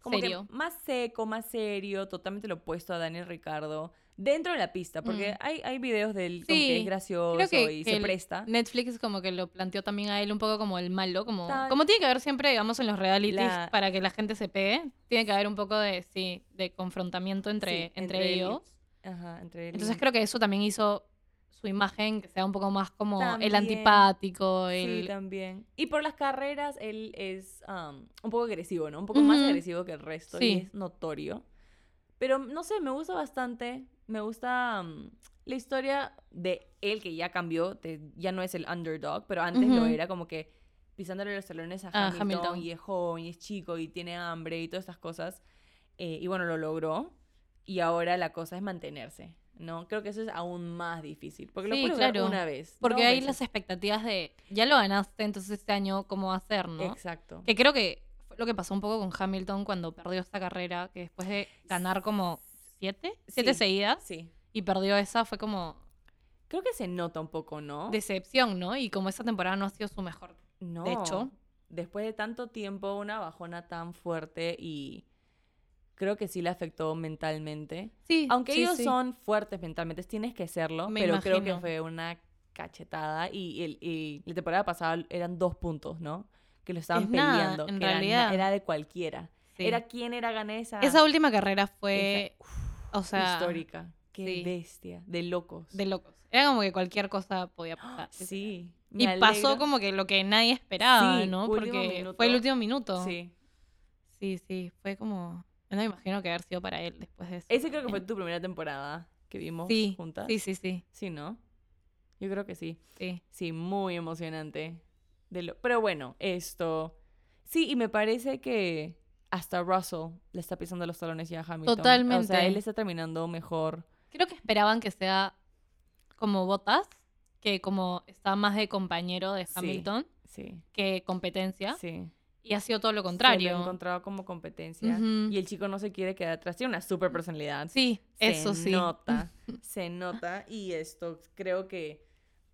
S1: como que
S2: Serio.
S1: más seco, más serio, totalmente lo opuesto a Daniel Ricardo dentro de la pista, porque
S2: Mm.
S1: hay, hay videos de él como
S2: Sí,
S1: que es gracioso
S2: que,
S1: y
S2: que
S1: se presta.
S2: Netflix como que lo planteó también a él un poco como el malo, como,
S1: Tal.
S2: como tiene que haber siempre, digamos, en los realities
S1: La-
S2: para que la gente se pegue, tiene que haber un poco de, sí, de confrontamiento entre,
S1: Sí,
S2: ellos.
S1: Ajá, entre y-
S2: Entonces creo que eso también hizo su imagen que sea un poco más como el antipático,
S1: Sí,
S2: el...
S1: también. Y por las carreras, él es um, un poco agresivo, ¿no? Un poco más agresivo que el resto y
S2: Sí.
S1: es notorio. Pero no sé, me gusta bastante. Me gusta um, la historia de él que ya cambió, de- ya no es el underdog, pero antes lo era como que pisándole los talones a
S2: Ah,
S1: Hamilton,
S2: Hamilton.
S1: y es joven y es chico y tiene hambre y todas estas cosas. Eh, y bueno, lo logró. Y ahora la cosa es mantenerse, ¿no? Creo que eso es aún más difícil. Porque lo
S2: Sí,
S1: puedes lograr
S2: claro.
S1: una vez.
S2: Porque hay
S1: veces.
S2: las expectativas de, ya lo ganaste, entonces este año, ¿cómo va a ser, no?
S1: Exacto.
S2: Que creo que fue lo que pasó un poco con Hamilton cuando perdió esta carrera, que después de ganar como siete, siete
S1: Sí.
S2: seguidas,
S1: Sí.
S2: y perdió esa, fue como
S1: Creo que se nota un poco, ¿no?
S2: decepción, ¿no? Y como esa temporada no ha sido su mejor.
S1: no.
S2: de hecho.
S1: Después de tanto tiempo, una bajona tan fuerte y creo que sí le afectó mentalmente.
S2: Sí,
S1: Aunque
S2: sí,
S1: ellos
S2: sí.
S1: son fuertes mentalmente, tienes que serlo,
S2: Me
S1: pero creo que fue una cachetada y, el, y la temporada pasada eran dos puntos, ¿no? Que lo estaban
S2: Es nada,
S1: peleando.
S2: en
S1: que
S2: realidad.
S1: Era, de cualquiera.
S2: Sí.
S1: Era quién era ganesa.
S2: Esa última carrera fue, o sea,
S1: histórica. Qué bestia. De locos.
S2: de locos. Era como que cualquier cosa podía pasar.
S1: Sí.
S2: Y pasó como que lo que nadie esperaba,
S1: Sí,
S2: ¿no? Porque
S1: minuto.
S2: fue el último minuto.
S1: Sí.
S2: sí, sí, fue como... No me imagino que haber sido para él después de eso.
S1: Ese creo que fue tu primera temporada que vimos
S2: sí,
S1: juntas.
S2: Sí, sí, sí,
S1: Sí, ¿no? Yo creo que sí.
S2: sí.
S1: Sí, muy emocionante. De lo... Pero bueno, esto. Sí, y me parece que hasta Russell le está pisando los talones ya a Hamilton. O
S2: Totalmente.
S1: sea, él está terminando mejor.
S2: Creo que esperaban que sea como Botas, que como está más de compañero de
S1: Sí.
S2: Hamilton
S1: Sí.
S2: que competencia.
S1: Sí.
S2: Y ha sido todo lo
S1: Se lo
S2: contrario.
S1: encontraba como competencia. Y el chico no se quiere quedar atrás. Tiene una super personalidad.
S2: Sí,
S1: se
S2: eso sí.
S1: nota, se nota. Y esto creo que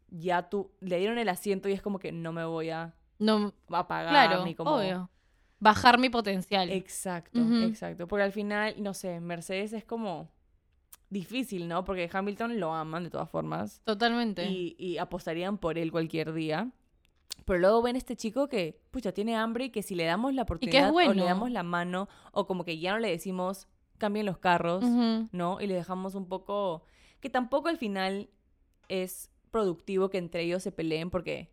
S1: ya tú le dieron el asiento y es como que no me voy a
S2: No,
S1: apagar
S2: claro,
S1: ni como
S2: obvio. Bajar mi potencial.
S1: Exacto, exacto. Porque al final, no sé, Mercedes es como difícil, ¿no? Porque Hamilton lo aman de todas formas
S2: Totalmente.
S1: y, y apostarían por él cualquier día. Pero luego ven este chico que, pucha, tiene hambre y que si le damos la oportunidad o le damos la mano o como que ya no le decimos cambien los carros. ¿no? Y le dejamos un poco... Que tampoco al final es productivo que entre ellos se peleen porque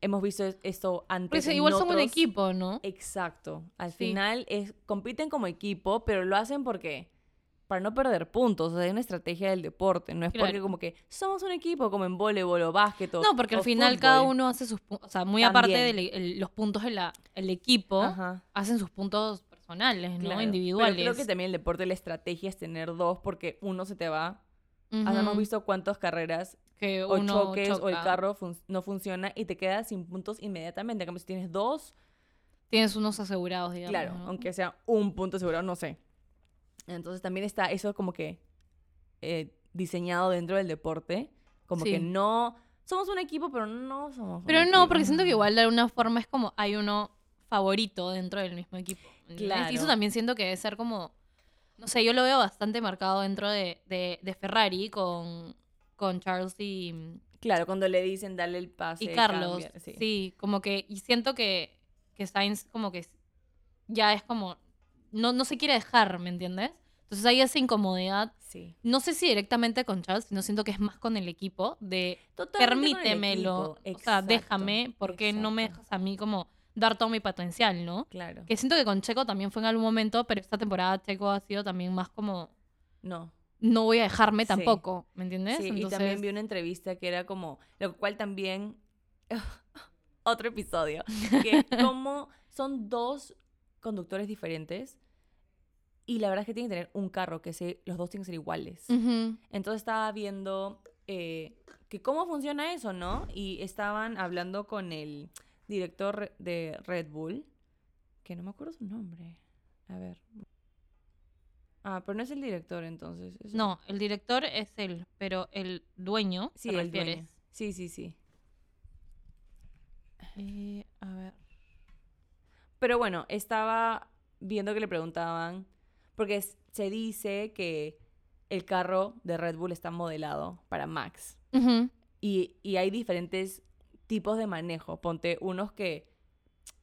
S1: hemos visto es- esto antes. En
S2: igual son un
S1: otros-
S2: equipo, ¿no?
S1: Exacto. Al
S2: Sí.
S1: final es, compiten como equipo, pero lo hacen porque para no perder puntos. O sea, hay una estrategia del deporte. No es porque como que somos un equipo como en voleibol o básquet o
S2: No, porque al final cada uno hace sus puntos. O sea, muy aparte de los puntos del el equipo,
S1: Ajá,
S2: hacen sus puntos personales, ¿no? Individuales.
S1: Pero creo que también el deporte, la estrategia es tener dos porque uno se te va. Hasta hemos visto cuántas carreras
S2: que
S1: o
S2: uno
S1: choques o el carro fun- no funciona y te quedas sin puntos inmediatamente. En cambio, si tienes dos,
S2: Tienes unos asegurados, digamos.
S1: claro,
S2: ¿no?
S1: aunque sea un punto asegurado, no sé. Entonces también está eso como que eh, diseñado dentro del deporte, como
S2: Sí.
S1: que no somos un equipo, pero no somos. un
S2: Pero no,
S1: equipo.
S2: porque siento que igual de alguna forma es como hay uno favorito dentro del mismo equipo. ¿entendés? Y eso
S1: Claro.
S2: también siento que debe ser como, no sé, yo lo veo bastante marcado dentro de, de, de Ferrari con, con Charles y,
S1: Claro, cuando le dicen darle el pase.
S2: y Carlos. sí. como que, y siento que, que Sainz como que ya es como, no, no se quiere dejar, ¿me entiendes? Entonces hay esa incomodidad,
S1: Sí.
S2: no sé si directamente con Charles, sino siento que es más con el equipo, de
S1: Totalmente
S2: permítemelo,
S1: equipo.
S2: o sea, déjame, porque no me dejas a mí como dar todo mi potencial, ¿no?
S1: Claro.
S2: Que siento que con Checo también fue en algún momento, pero esta temporada Checo ha sido también más como,
S1: No.
S2: no voy a dejarme
S1: Sí.
S2: tampoco, ¿me entiendes?
S1: Sí, y
S2: Entonces,
S1: también vi una entrevista que era como, lo cual también, otro episodio, que como son dos conductores diferentes y la verdad es que tienen que tener un carro que se, los dos tienen que ser iguales. Entonces estaba viendo eh, que cómo funciona eso, ¿no? Y estaban hablando con el director de Red Bull, que no me acuerdo su nombre. A ver. Ah, pero no es el director entonces. es-
S2: No, el director es él, pero el dueño,
S1: Sí,
S2: ¿te
S1: el dueño. Sí, sí, sí.
S2: Eh, a ver.
S1: Pero bueno, estaba viendo que le preguntaban, porque se dice que el carro de Red Bull está modelado para Max. Y, y hay diferentes tipos de manejo. Ponte unos que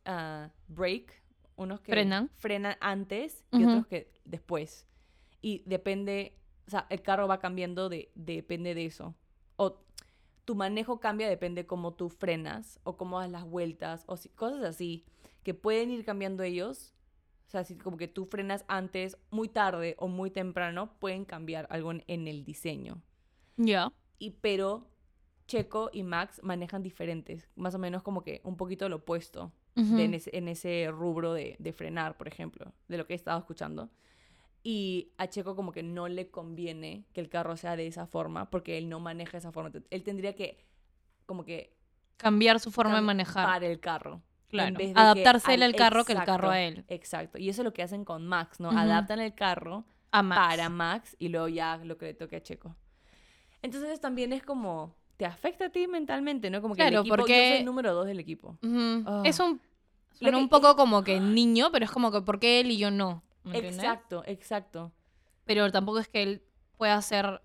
S1: ah, break, unos que
S2: Frenan.
S1: frenan antes y otros que después. Y depende, o sea, el carro va cambiando de, depende de eso. O tu manejo cambia depende cómo tú frenas o cómo das las vueltas o si- cosas así que pueden ir cambiando ellos. O sea, si como que tú frenas antes, muy tarde o muy temprano, pueden cambiar algo en- el diseño
S2: Ya.
S1: y pero Checo y Max manejan diferentes, más o menos como que un poquito lo opuesto
S2: Ujú.
S1: de en, ese, en ese rubro de, de frenar, por ejemplo, de lo que he estado escuchando. Y a Checo como que no le conviene que el carro sea de esa forma, porque él no maneja de esa forma. Él tendría que como que
S2: Cambiar su forma de
S1: cam-
S2: manejar.
S1: para el carro. En
S2: Claro.
S1: vez de
S2: Adaptarse él al carro que el carro a él.
S1: Exacto. Y eso es lo que hacen con Max, ¿no? Adaptan el carro
S2: A Max.
S1: para Max y luego ya lo que le toque a Checo. Entonces también es como, te afecta a ti mentalmente, ¿no? Como que
S2: Claro,
S1: el equipo, yo
S2: porque-
S1: soy el número dos del equipo. Ah.
S2: Es un, suena
S1: que-
S2: un poco como que niño, pero es como que ¿por qué él y yo no?
S1: Exacto, exacto.
S2: Pero tampoco es que él pueda hacer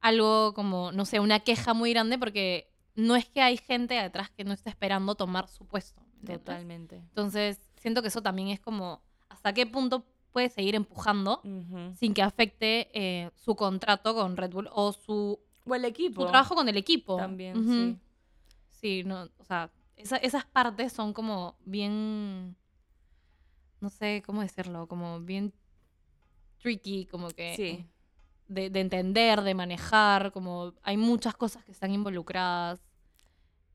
S2: algo como, no sé, una queja muy grande porque no es que hay gente detrás que no está esperando tomar su puesto.
S1: Totalmente.
S2: Entonces, siento que eso también es como, ¿hasta qué punto puede seguir empujando sin que afecte eh, su contrato con Red Bull o su,
S1: O el equipo.
S2: su trabajo con el equipo?
S1: También, sí.
S2: Sí, no, o sea, esa- esas partes son como bien, no sé cómo decirlo, como bien tricky, como que
S1: Sí.
S2: de, de entender, de manejar, como hay muchas cosas que están involucradas.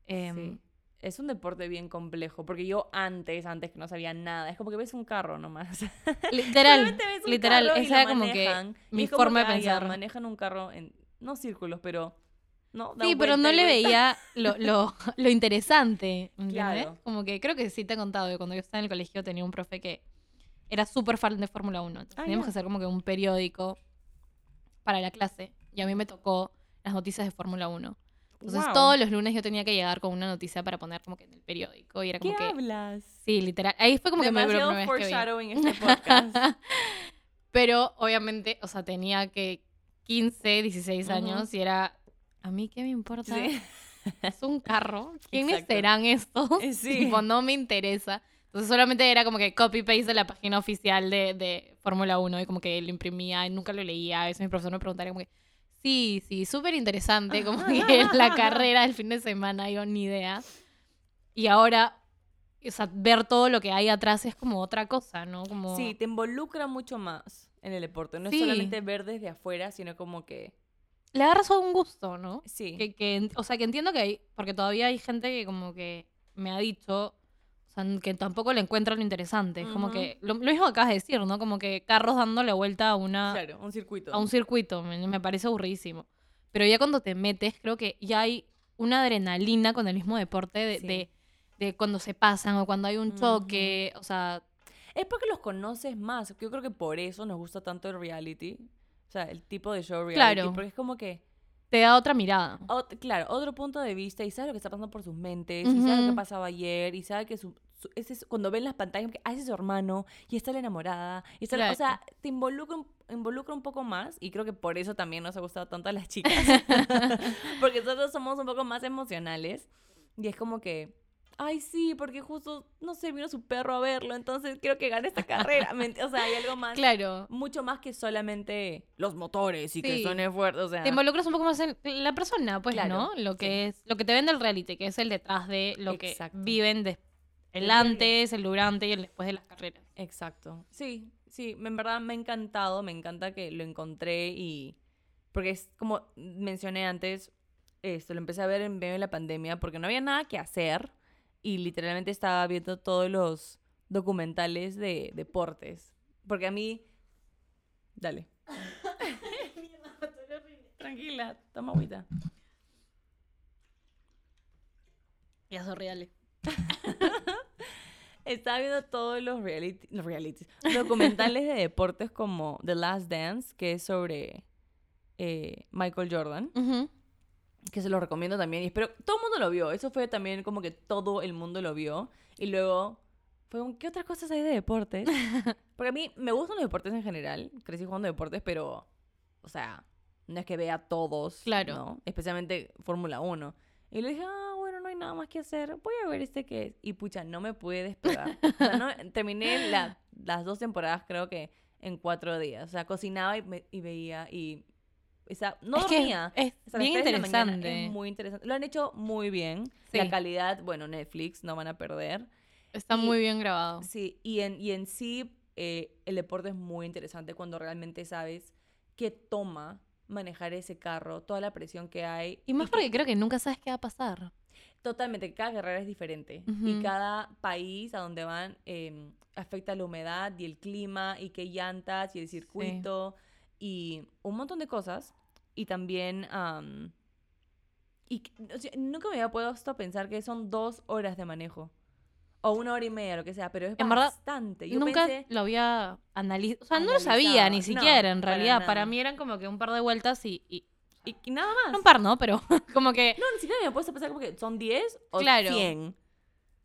S2: Em,
S1: Sí. Es un deporte bien complejo, porque yo antes, antes que no sabía nada, es como que ves un carro nomás.
S2: Literal,
S1: ves un
S2: literal,
S1: carro
S2: esa era como que mi
S1: como
S2: forma de
S1: ah, ya,
S2: pensar.
S1: manejan un carro en, no círculos, pero... ¿no?
S2: Sí, pero no le veía lo, lo, lo interesante, ¿entiendes?
S1: Claro.
S2: Como que creo que sí te he contado que cuando yo estaba en el colegio tenía un profe que era súper fan de Fórmula 1. Entonces
S1: Ah,
S2: teníamos que hacer como que un periódico para la clase. Y a mí me tocó las noticias de Fórmula 1. Entonces
S1: Guau.
S2: todos los lunes yo tenía que llegar con una noticia para poner como que en el periódico. Y era
S1: ¿Qué
S2: como que...
S1: hablas?
S2: Sí, literal. Ahí fue como que me
S1: Demasiado
S2: que vi.
S1: foreshadowing este podcast.
S2: Pero obviamente, o sea, tenía que 15, 16
S1: Ujú.
S2: años y era, ¿a mí qué me importa?
S1: Sí.
S2: Es un carro. ¿Quiénes
S1: Exacto.
S2: serán estos?
S1: Eh, sí.
S2: Tipo, no me interesa. Entonces solamente era como que copy-paste de la página oficial de, de Fórmula 1 y como que lo imprimía y nunca lo leía. Veces mi profesor me preguntaba como que, sí, sí, súper interesante, como que la carrera del fin de semana, yo ni idea. Y ahora, o sea, ver todo lo que hay atrás es como otra cosa, ¿no? Como...
S1: Sí, te involucra mucho más en el deporte. No
S2: Sí.
S1: es solamente ver desde afuera, sino como que...
S2: Le agarras un gusto, ¿no?
S1: Sí.
S2: Que, que- o sea, que entiendo que hay, porque todavía hay gente que como que me ha dicho, sea, que tampoco le encuentra lo interesante. Es Como
S1: Ujú.
S2: que, lo, lo mismo que acabas de decir, ¿no? Como que carros dándole vuelta a una,
S1: Claro, un circuito.
S2: a un circuito, me, me parece aburridísimo. Pero ya cuando te metes, creo que ya hay una adrenalina con el mismo deporte de,
S1: Sí.
S2: de, de cuando se pasan o cuando hay un choque, o sea,
S1: Es porque los conoces más. Yo creo que por eso nos gusta tanto el reality. O sea, el tipo de show reality.
S2: Claro.
S1: Porque es como que...
S2: te da otra mirada.
S1: claro, otro punto de vista y sabes lo que está pasando por sus mentes, y sabes lo que pasaba ayer, y sabe que su, es- cuando ven las pantallas, que, ah, ese es su hermano, y está la enamorada, y está la- o sea, te involucra un, involucra un poco más, y creo que por eso también nos ha gustado tanto a las chicas, porque nosotros somos un poco más emocionales, y es como que, ay, sí, porque justo, no sé, vino su perro a verlo, entonces quiero que gane esta carrera, ¿me ent- o sea, hay algo más,
S2: Claro.
S1: mucho más que solamente los motores y que o sea...
S2: te involucras un poco más en la persona, pues,
S1: Claro,
S2: ¿no? Lo que
S1: sí.
S2: es, lo que te vende el reality, que es el detrás de lo
S1: Exacto.
S2: que viven de,
S1: El
S2: antes, el durante y el después de las carreras.
S1: Exacto. Sí, sí, en verdad me ha encantado, me encanta que lo encontré y porque es como mencioné antes, esto lo empecé a ver en medio de la pandemia porque no había nada que hacer y literalmente estaba viendo todos los documentales de deportes, porque a mí dale. Tranquila, toma agüita.
S2: Ya son reales.
S1: Estaba viendo todos los reality, no, realities, documentales de deportes como The Last Dance, que es sobre eh, Michael Jordan, que se lo recomiendo también. Y espero, todo el mundo lo vio. Eso fue también como que todo el mundo lo vio. Y luego fue ¿qué otras cosas hay de deportes? Porque a mí me gustan los deportes en general. Crecí jugando deportes, pero, o sea, no es que vea todos.
S2: Claro.
S1: ¿no? Especialmente Fórmula 1. Y le dije, ah, hay nada más que hacer. Voy a ver este que es. Y pucha, no me pude despegar. O sea, no- terminé la- las dos temporadas, creo que en cuatro días. O sea, cocinaba y, me- y veía y. O sea, no
S2: es que
S1: dormía.
S2: es bien
S1: mañana.
S2: interesante.
S1: Es muy interesante. Lo han hecho muy bien.
S2: Sí.
S1: La calidad, bueno, Netflix, no van a perder.
S2: Está
S1: y-
S2: muy bien grabado.
S1: Sí, y en, y en sí eh, el deporte es muy interesante cuando realmente sabes qué toma manejar ese carro, toda la presión que hay.
S2: Y más
S1: que-
S2: porque creo que nunca sabes qué va a pasar.
S1: Totalmente, cada carrera es diferente. Y cada país a donde van eh, afecta la humedad y el clima y qué llantas y el circuito y un montón de cosas. Y también... am, y o sea, nunca me había puesto a pensar que son dos horas de manejo. O una hora y media, lo que sea, pero es
S2: En verdad,
S1: bastante. Yo
S2: Nunca
S1: pensé,
S2: lo había analizado. O sea, no lo sabía ni
S1: No,
S2: siquiera, en realidad. Para, mí eran como que un par de vueltas y. y-
S1: y, y nada más.
S2: un par, ¿no? Pero como que.
S1: No, ni siquiera me a pensar como que son 10 o
S2: Claro.
S1: 100.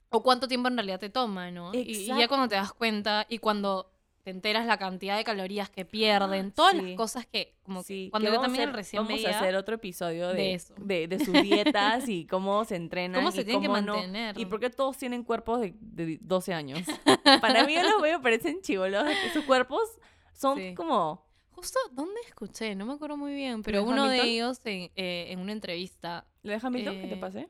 S2: O cuánto tiempo en realidad te toma, ¿no? Y- Y, ya cuando te das cuenta y cuando te enteras la cantidad de calorías que pierden, todas
S1: Sí.
S2: las cosas que. Como que
S1: Sí,
S2: cuando yo también
S1: hacer-
S2: recién
S1: Vamos a hacer otro episodio de,
S2: de eso.
S1: de, de sus dietas y cómo se entrenan.
S2: ¿Cómo se
S1: y
S2: tienen que
S1: no.
S2: mantener?
S1: Y por qué todos tienen cuerpos de, de 12 años. Para mí yo los veo, parecen chivolos. Sus cuerpos son
S2: Sí.
S1: como...
S2: Justo, ¿dónde escuché? No me acuerdo muy bien, pero
S1: de
S2: uno de
S1: Hamilton?
S2: ellos en, eh, en una entrevista,
S1: ¿Le deja Hamilton que te
S2: Eh,
S1: pase?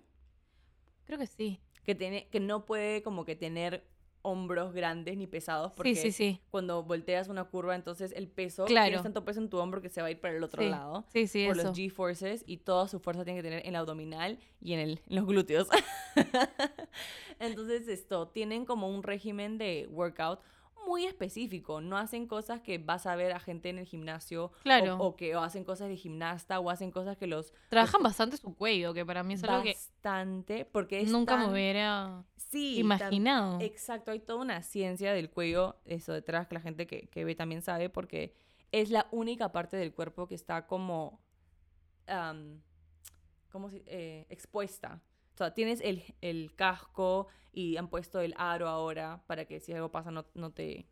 S2: creo que sí.
S1: Que, tiene, que no puede como que tener hombros grandes ni pesados
S2: Sí,
S1: porque
S2: sí, sí.
S1: cuando volteas una curva, entonces el peso,
S2: Claro.
S1: tienes tanto peso en tu hombro que se va a ir para el otro
S2: Sí,
S1: lado.
S2: sí, sí,
S1: por
S2: eso.
S1: los G-forces y toda su fuerza tiene que tener en el abdominal y en, el, en los glúteos. Entonces, esto, tienen como un régimen de workout muy específico. No hacen cosas que vas a ver a gente en el gimnasio
S2: Claro.
S1: o, que o hacen cosas de gimnasta o hacen cosas que los
S2: Trabajan bastante su cuello, que para mí es algo que
S1: bastante porque es
S2: nunca me
S1: tan-
S2: hubiera
S1: sí, tan-
S2: imaginado.
S1: Exacto, hay toda una ciencia del cuello, eso detrás que la gente que, que ve también sabe, porque es la única parte del cuerpo que está como, am, ¿cómo se- eh, expuesta. O sea, tienes el, el casco y han puesto el aro ahora para que si algo pasa no, no te,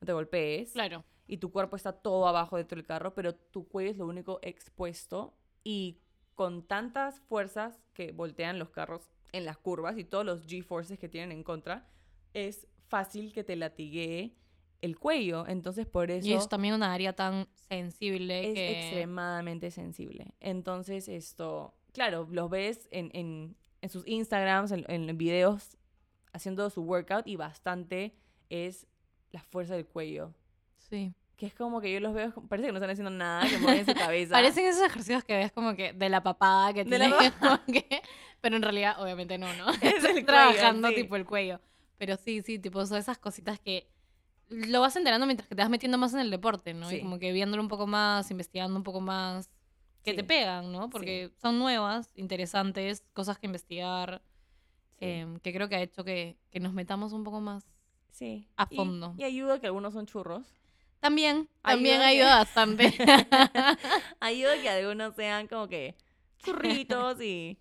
S1: no te golpees.
S2: Claro.
S1: Y tu cuerpo está todo abajo dentro del carro, pero tu cuello es lo único expuesto y con tantas fuerzas que voltean los carros en las curvas y todos los G-forces que tienen en contra, es fácil que te latigue el cuello. Entonces, por eso
S2: Y es también una área tan sensible
S1: es
S2: que...
S1: extremadamente sensible. Entonces, esto, claro, los ves en, en, en sus Instagrams, en, en videos, haciendo su workout y bastante es la fuerza del cuello.
S2: Sí.
S1: Que es como que yo los veo, parece que no están haciendo nada, que mueven su cabeza.
S2: Parecen esos ejercicios que ves como que de la papada que
S1: De la
S2: que- pero en realidad obviamente no, ¿no?
S1: Es el
S2: Estás
S1: cuello,
S2: trabajando
S1: sí.
S2: tipo el cuello. Pero sí, sí, tipo son esas cositas que lo vas enterando mientras que te vas metiendo más en el deporte, ¿no?
S1: Sí.
S2: Y como que viéndolo un poco más, investigando un poco más, que
S1: Sí.
S2: te pegan, ¿no? Porque son nuevas, interesantes, cosas que investigar,
S1: Sí.
S2: em, que creo que ha hecho que, que nos metamos un poco más.
S1: Sí.
S2: a
S1: Y-
S2: fondo.
S1: Y, ayuda que algunos son churros.
S2: También, también
S1: Ayuda que-
S2: ayuda bastante.
S1: ayuda que algunos sean como que churritos y,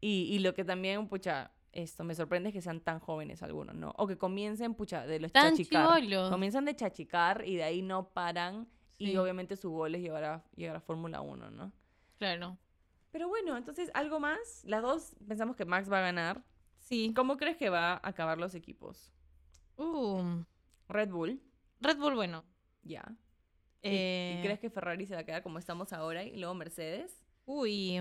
S1: y, y lo que también, pucha, esto me sorprende es que sean tan jóvenes algunos, ¿no? O que comiencen, pucha, de los
S2: Tan
S1: chachicar. Comienzan de chachicar y de ahí no paran. Y
S2: Sí.
S1: obviamente su gol es llegar a, llegar a Fórmula 1, ¿no?
S2: Claro.
S1: Pero bueno, entonces, ¿algo más? Las dos pensamos que Max va a ganar.
S2: Sí.
S1: ¿Cómo crees que va a acabar los equipos?
S2: Uh,
S1: Red Bull,
S2: Red Bull, bueno.
S1: ya. ¿Y-
S2: Eh,
S1: ¿Y crees que Ferrari se va a quedar como estamos ahora y luego Mercedes?
S2: Uy,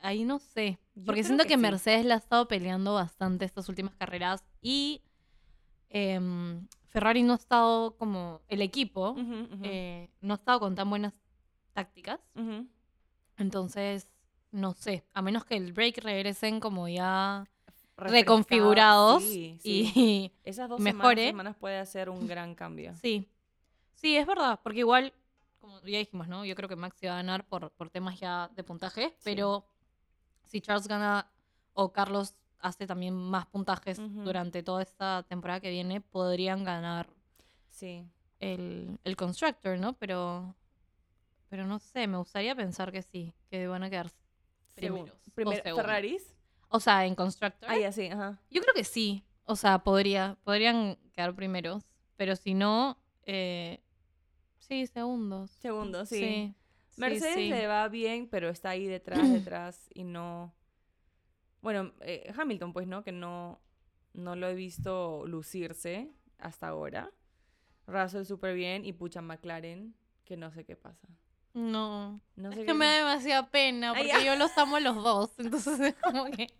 S2: ahí no sé. Porque siento
S1: que
S2: que,
S1: sí.
S2: Mercedes la ha estado peleando bastante estas últimas carreras y em, Ferrari no ha estado como el equipo, eh, no ha estado con tan buenas tácticas. Entonces, no sé, a menos que el break regresen como ya reconfigurados
S1: sí, sí.
S2: y
S1: Esas dos
S2: mejore.
S1: semanas, semanas puede hacer un gran cambio.
S2: Sí, sí, es verdad, porque igual, como ya dijimos, ¿no? Yo creo que Max iba a ganar por, por temas ya de puntaje, pero si Charles gana o Carlos hace también más puntajes durante toda esta temporada que viene, podrían ganar
S1: Sí.
S2: el, el Constructor, ¿no? Pero, pero no sé, me gustaría pensar que sí, que van a quedar primeros. o
S1: Primer-
S2: segundos.
S1: Ferraris.
S2: O sea, en Constructor.
S1: Ah, sí, ajá.
S2: Yo creo que sí. O sea, podría, podrían quedar primeros. Pero si no, eh, sí, segundos.
S1: Segundo, sí.
S2: Sí. sí,
S1: Mercedes
S2: sí.
S1: le va bien, pero está ahí detrás, detrás y no. Bueno, eh, Hamilton, pues, ¿no? Que no, no lo he visto lucirse hasta ahora. Russell súper bien y pucha McLaren, que no sé qué pasa.
S2: No.
S1: No sé
S2: es que me da demasiada pena porque yo los amo a los dos. Entonces es como que.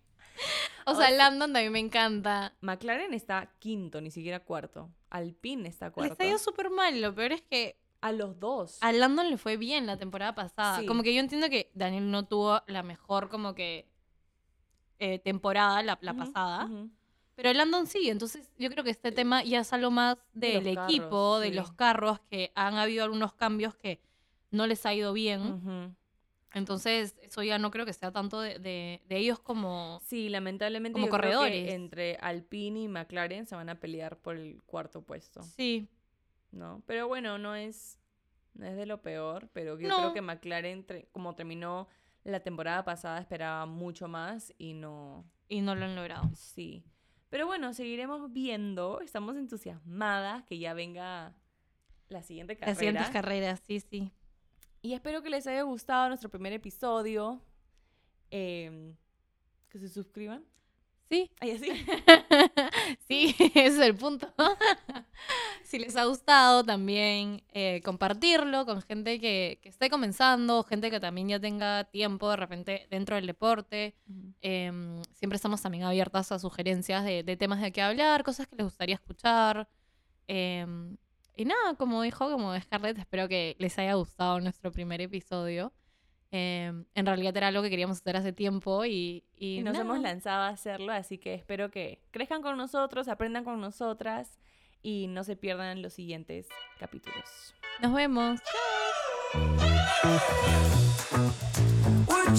S2: O
S1: O
S2: sea,
S1: sea-
S2: Landon también me encanta.
S1: McLaren está quinto, ni siquiera cuarto. Alpine está
S2: Le
S1: cuarto.
S2: está yendo súper mal. Lo peor es que
S1: A los dos.
S2: a Landon le fue bien la temporada pasada.
S1: Sí.
S2: Como que yo entiendo que Daniel no tuvo la mejor, como que. eh, temporada, la, pasada.
S1: ujú.
S2: Pero Landon sí, entonces yo creo que este tema ya es algo más
S1: De
S2: del
S1: carros,
S2: equipo, de
S1: sí.
S2: los carros, que han habido algunos cambios que no les ha ido bien. Entonces, eso ya no creo que sea tanto de, de- de ellos como...
S1: Sí, lamentablemente
S2: Como
S1: yo creo que
S2: corredores.
S1: entre Alpine y McLaren se van a pelear por el cuarto puesto,
S2: Sí,
S1: ¿no? Pero bueno, no es, no es de lo peor, pero yo
S2: No.
S1: creo que McLaren, como terminó la temporada pasada, esperaba mucho más y no,
S2: y no lo han logrado.
S1: sí. Pero bueno, seguiremos viendo, estamos entusiasmadas que ya venga la siguiente carrera.
S2: Las siguientes carreras, sí, sí.
S1: Y espero que les haya gustado nuestro primer episodio. Em, que se suscriban.
S2: Sí,
S1: Ay, así.
S2: sí, ese es el punto. si les ha gustado también eh, compartirlo con gente que, que esté comenzando, gente que también ya tenga tiempo de repente dentro del deporte. Em, siempre estamos también abiertas a sugerencias de, de temas de qué hablar, cosas que les gustaría escuchar. Em, y nada, como dijo, como Scarlett, espero que les haya gustado nuestro primer episodio. Em, en realidad era algo que queríamos hacer hace tiempo y, y,
S1: Y nos
S2: nada.
S1: hemos lanzado a hacerlo, así que espero que crezcan con nosotros, aprendan con nosotras y no se pierdan los siguientes capítulos.
S2: Nos vemos.
S3: We're